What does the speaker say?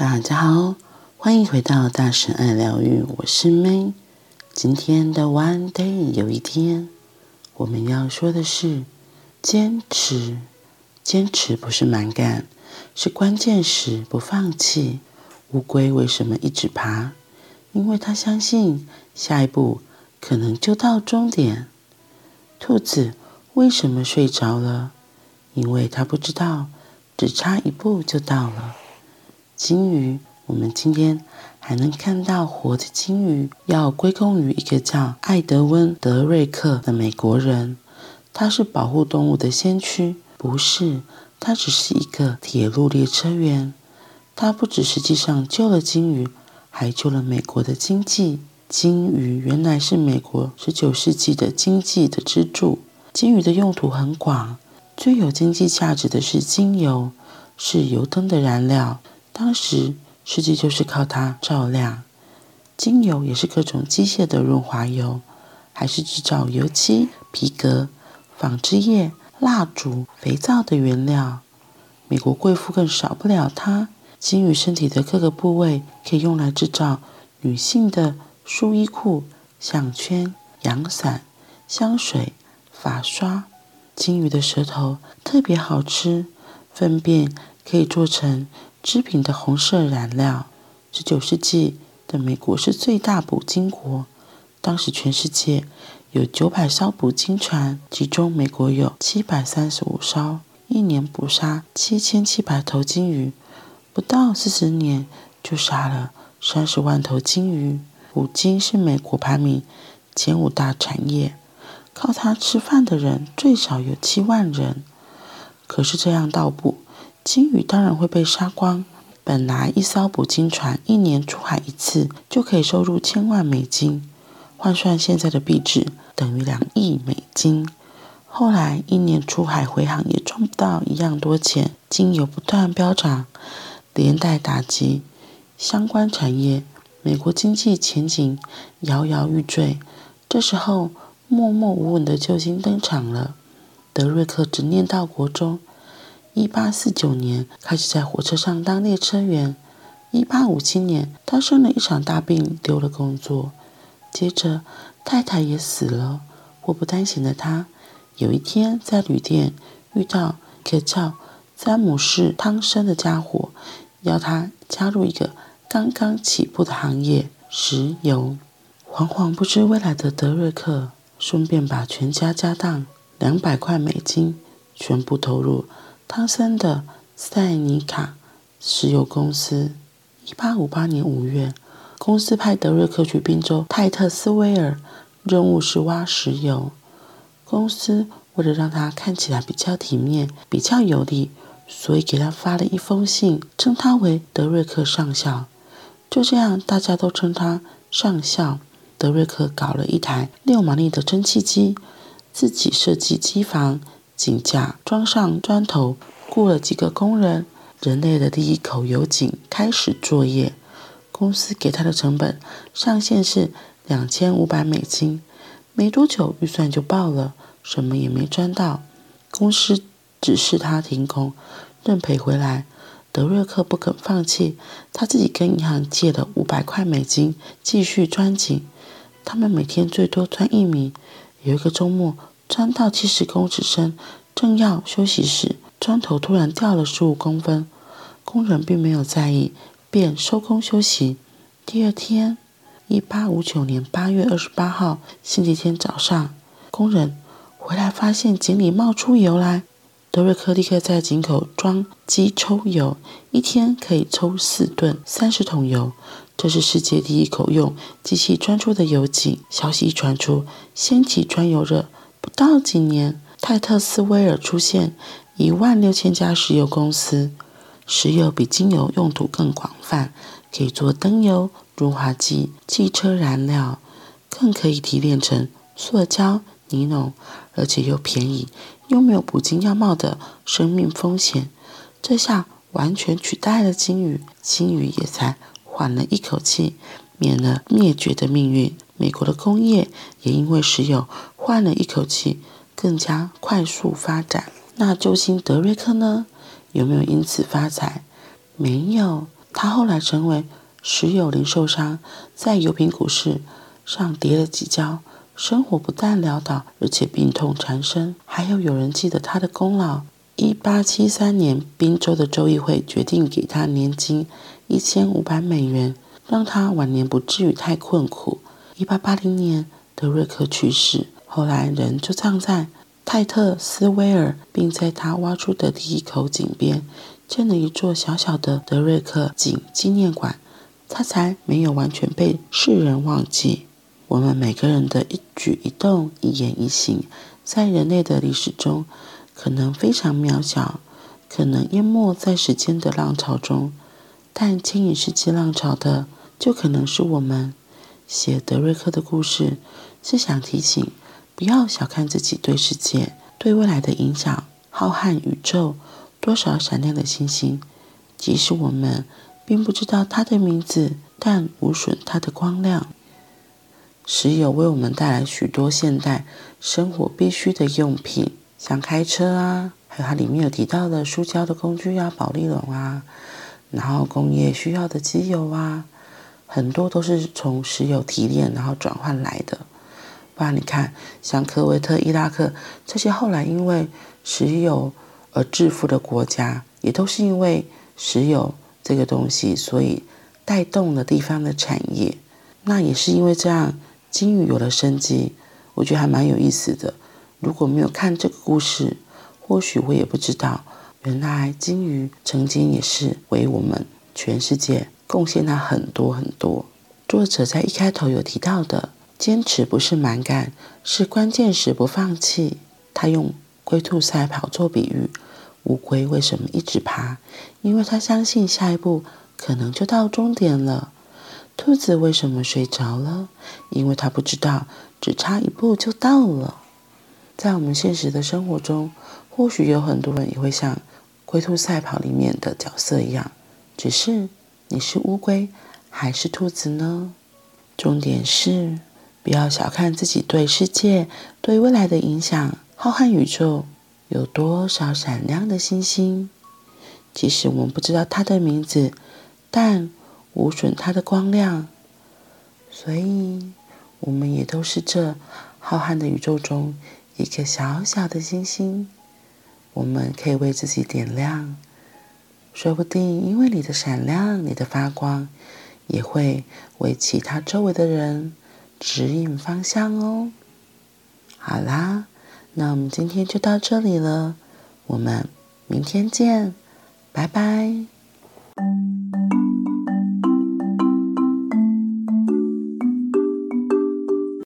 大家好，欢迎回到大神爱疗愈，我是 May。今天的 One Day 有一天，我们要说的是坚持。坚持不是蛮干，是关键时不放弃。乌龟为什么一直爬？因为它相信下一步可能就到终点。兔子为什么睡着了？因为它不知道只差一步就到了。鲸鱼，我们今天还能看到活的鲸鱼，要归功于一个叫艾德温·德瑞克的美国人。他是保护动物的先驱，不是，他只是一个铁路列车员。他不只实际上救了鲸鱼，还救了美国的经济。鲸鱼原来是美国十九世纪的经济的支柱。鲸鱼的用途很广，最有经济价值的是鲸油，是油灯的燃料。当时世界就是靠它照亮。精油也是各种机械的润滑油，还是制造油漆、皮革、纺织业、蜡烛、肥皂的原料。美国贵妇更少不了它。鲸鱼身体的各个部位可以用来制造女性的束衣裤、项圈、阳伞、香水、发刷。鲸鱼的舌头特别好吃，粪便可以做成织品的红色染料。十九世纪的美国是最大捕鲸国，当时全世界有九百艘捕鲸船，其中美国有七百三十五艘，一年捕杀七千七百头鲸鱼，不到四十年就杀了三十万头鲸鱼。捕鲸是美国排名前五大产业，靠它吃饭的人最少有七万人。可是这样盗捕。鲸鱼当然会被杀光。本来一艘捕鲸船一年出海一次就可以收入千万美金，换算现在的币值等于两亿美金。后来一年出海回航也赚不到一样多钱，鲸油不断飙涨，连带打击相关产业，美国经济前景摇摇欲坠。这时候默默无闻的救星登场了，德瑞克执念到国中。一八四九年开始在火车上当列车员。一八五七年，他生了一场大病，丢了工作。接着，太太也死了。祸不单行的他，有一天在旅店遇到一个叫詹姆士·汤森的家伙，要他加入一个刚刚起步的行业——石油。惶惶不知未来的德瑞克，顺便把全家家当两百块美金全部投入。汤森的塞尼卡石油公司，一八五八年五月，公司派德瑞克去宾州泰特斯威尔，任务是挖石油。公司为了让他看起来比较体面、比较有力，所以给他发了一封信，称他为德瑞克上校。就这样，大家都称他上校。德瑞克搞了一台六马力的蒸汽机，自己设计机房。井架装上砖头，雇了几个工人。人类的第一口油井开始作业。公司给他的成本上限是两千五百美金。没多久，预算就爆了，什么也没赚到。公司指示他停工，认赔回来。德瑞克不肯放弃，他自己跟银行借了五百块美金，继续钻井。他们每天最多钻一米。有一个周末。钻到七十公尺深，正要休息时，砖头突然掉了十五公分。工人并没有在意，便收工休息。第二天，一八五九年八月二十八号，星期天早上，工人回来发现井里冒出油来。德瑞克立刻在井口装机抽油，一天可以抽四吨三十桶油。这是世界第一口用机器钻出的油井。消息一传出，掀起钻油热。不到几年，泰特斯威尔出现一万六千家石油公司。石油比精油用途更广泛，可以做灯油、润滑剂、汽车燃料，更可以提炼成塑胶、尼龙，而且又便宜，又没有捕鲸要冒的生命风险。这下完全取代了鲸鱼，鲸鱼也才缓了一口气，免了灭绝的命运。美国的工业也因为石油换了一口气，更加快速发展。那救星德瑞克呢？有没有因此发财？没有。他后来成为石油零售商，在油品股市上跌了几跤，生活不但潦倒，而且病痛缠身。还有有人记得他的功劳。一八七三年，宾州的州议会决定给他年金一千五百美元，让他晚年不至于太困苦。一八八零年，德瑞克去世，后来人就葬在泰特斯威尔，并在他挖出的第一口井边建了一座小小的德瑞克井纪念馆，他才没有完全被世人忘记。我们每个人的一举一动、一言一行，在人类的历史中，可能非常渺小，可能淹没在时间的浪潮中，但牵引世界浪潮的，就可能是我们。写德瑞克的故事，是想提醒，不要小看自己对世界、对未来的影响。浩瀚宇宙，多少闪亮的星星，即使我们并不知道它的名字，但无损它的光亮。石油为我们带来许多现代生活必需的用品。像开车啊，还有它里面有提到的塑胶的工具啊，保丽龙啊，然后工业需要的机油啊，很多都是从石油提炼然后转换来的。不然你看，像科威特、伊拉克这些后来因为石油而致富的国家，也都是因为石油这个东西，所以带动了地方的产业。那也是因为这样，鲸鱼有了生机，我觉得还蛮有意思的。如果没有看这个故事，或许我也不知道，原来鲸鱼曾经也是为我们全世界贡献了很多很多。作者在一开头有提到的，坚持不是蛮干，是关键时不放弃。他用龟兔赛跑做比喻，乌龟为什么一直爬？因为他相信下一步可能就到终点了。兔子为什么睡着了？因为他不知道，只差一步就到了。在我们现实的生活中，或许有很多人也会像《龟兔赛跑》里面的角色一样，只是你是乌龟还是兔子呢？重点是不要小看自己对世界、对未来的影响。浩瀚宇宙有多少闪亮的星星？即使我们不知道它的名字，但无损它的光亮。所以，我们也都是这浩瀚的宇宙中。一颗小小的星星，我们可以为自己点亮，说不定因为你的闪亮，你的发光，也会为其他周围的人指引方向哦。好啦，那我们今天就到这里了，我们明天见，拜拜。